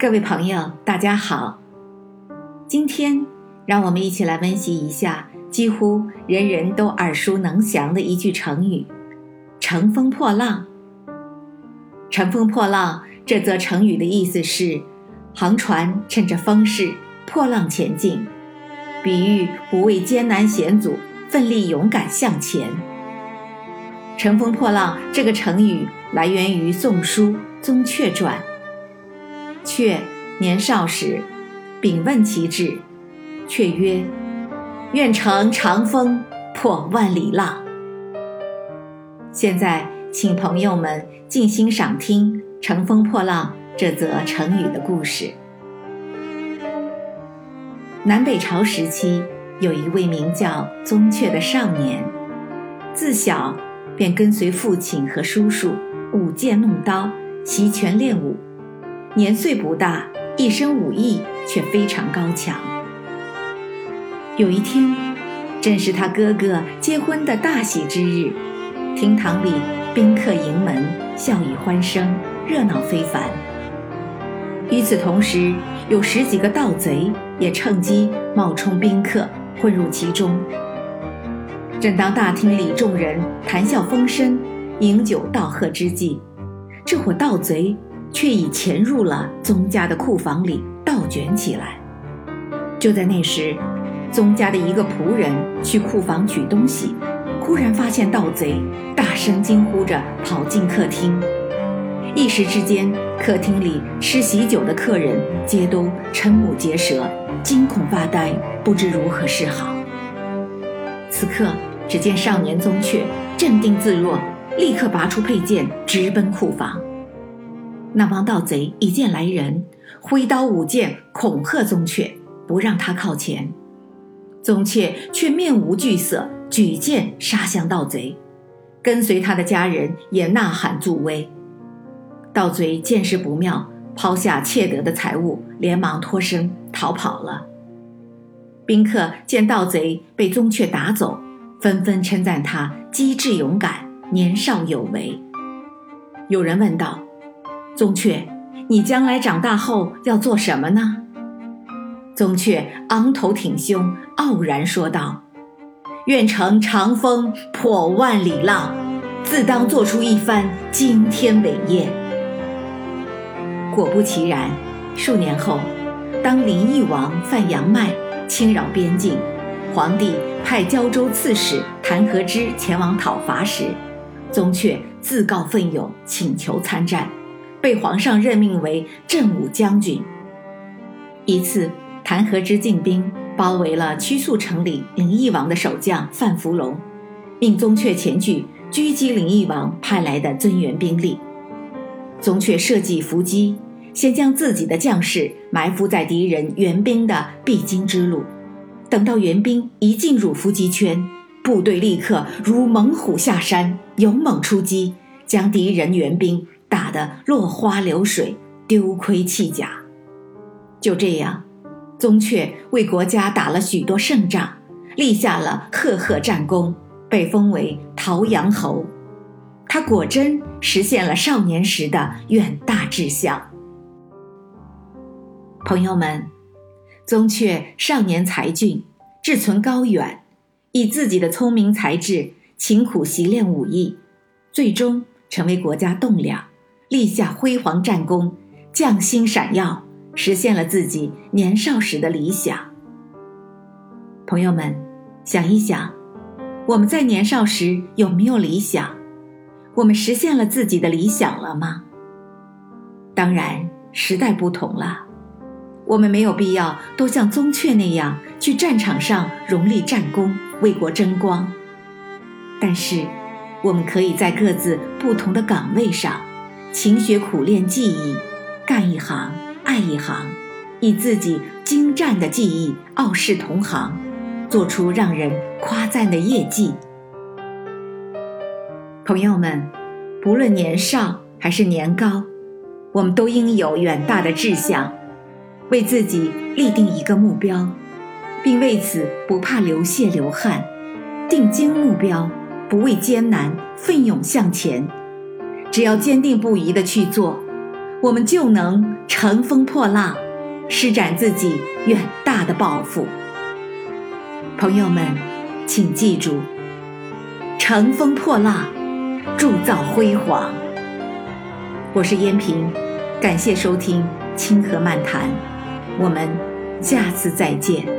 各位朋友，大家好。今天，让我们一起来温习一下几乎人人都耳熟能详的一句成语“乘风破浪”。乘风破浪这则成语的意思是，航船趁着风势破浪前进，比喻不畏艰难险阻，奋力勇敢向前。乘风破浪这个成语来源于《宋书·宗悫传》。却年少时，秉问其志，却曰：“愿乘长风破万里浪。”现在，请朋友们静心赏听“乘风破浪”这则成语的故事。南北朝时期，有一位名叫宗悫的少年，自小便跟随父亲和叔叔舞剑弄刀，习拳练武。年岁不大，一身武艺却非常高强。有一天，正是他哥哥结婚的大喜之日，厅堂里宾客盈门，笑语欢声，热闹非凡。与此同时，有十几个盗贼也趁机冒充宾客，混入其中。正当大厅里众人谈笑风生、饮酒道贺之际，这伙盗贼。却已潜入了宗家的库房里倒卷起来。就在那时，宗家的一个仆人去库房取东西，忽然发现盗贼，大声惊呼着跑进客厅。一时之间，客厅里吃喜酒的客人皆都瞠目结舌，惊恐发呆，不知如何是好。此刻，只见少年宗悫镇定自若，立刻拔出佩剑，直奔库房。那帮盗贼一见来人，挥刀舞剑恐吓宗悫，不让他靠前。宗悫却面无惧色，举剑杀向盗贼，跟随他的家人也呐喊助威。盗贼见势不妙，抛下窃得的财物，连忙脱身逃跑了。宾客见盗贼被宗悫打走，纷纷称赞他机智勇敢，年少有为。有人问道。宗悫，你将来长大后要做什么呢？宗悫昂头挺胸，傲然说道：“愿乘长风破万里浪，自当做出一番惊天伟业。”果不其然，数年后，当林邑王范阳迈侵扰边境，皇帝派胶州刺史谭和之前往讨伐时，宗悫自告奋勇，请求参战。被皇上任命为镇武将军。一次，谭和之进兵包围了曲阜城里林义王的守将范福龙，命宗悫前去狙击林义王派来的增援兵力。宗悫设计伏击，先将自己的将士埋伏在敌人援兵的必经之路，等到援兵一进入伏击圈，部队立刻如猛虎下山，勇猛出击，将敌人援兵。打得落花流水，丢盔弃甲。就这样，宗悫为国家打了许多胜仗，立下了赫赫战功，被封为陶阳侯。他果真实现了少年时的远大志向。朋友们，宗悫少年才俊，志存高远，以自己的聪明才智，勤苦习练武艺，最终成为国家栋梁。立下辉煌战功，将星闪耀，实现了自己年少时的理想。朋友们，想一想，我们在年少时有没有理想？我们实现了自己的理想了吗？当然，时代不同了，我们没有必要都像宗悫那样去战场上荣立战功，为国争光。但是，我们可以在各自不同的岗位上。勤学苦练技艺，干一行爱一行，以自己精湛的技艺傲视同行，做出让人夸赞的业绩。朋友们，不论年少还是年高，我们都应有远大的志向，为自己立定一个目标，并为此不怕流血流汗，定睛目标，不畏艰难，奋勇向前。只要坚定不移的去做，我们就能乘风破浪，施展自己远大的抱负。朋友们，请记住：乘风破浪，铸造辉煌。我是燕平，感谢收听《清河漫谈》，我们下次再见。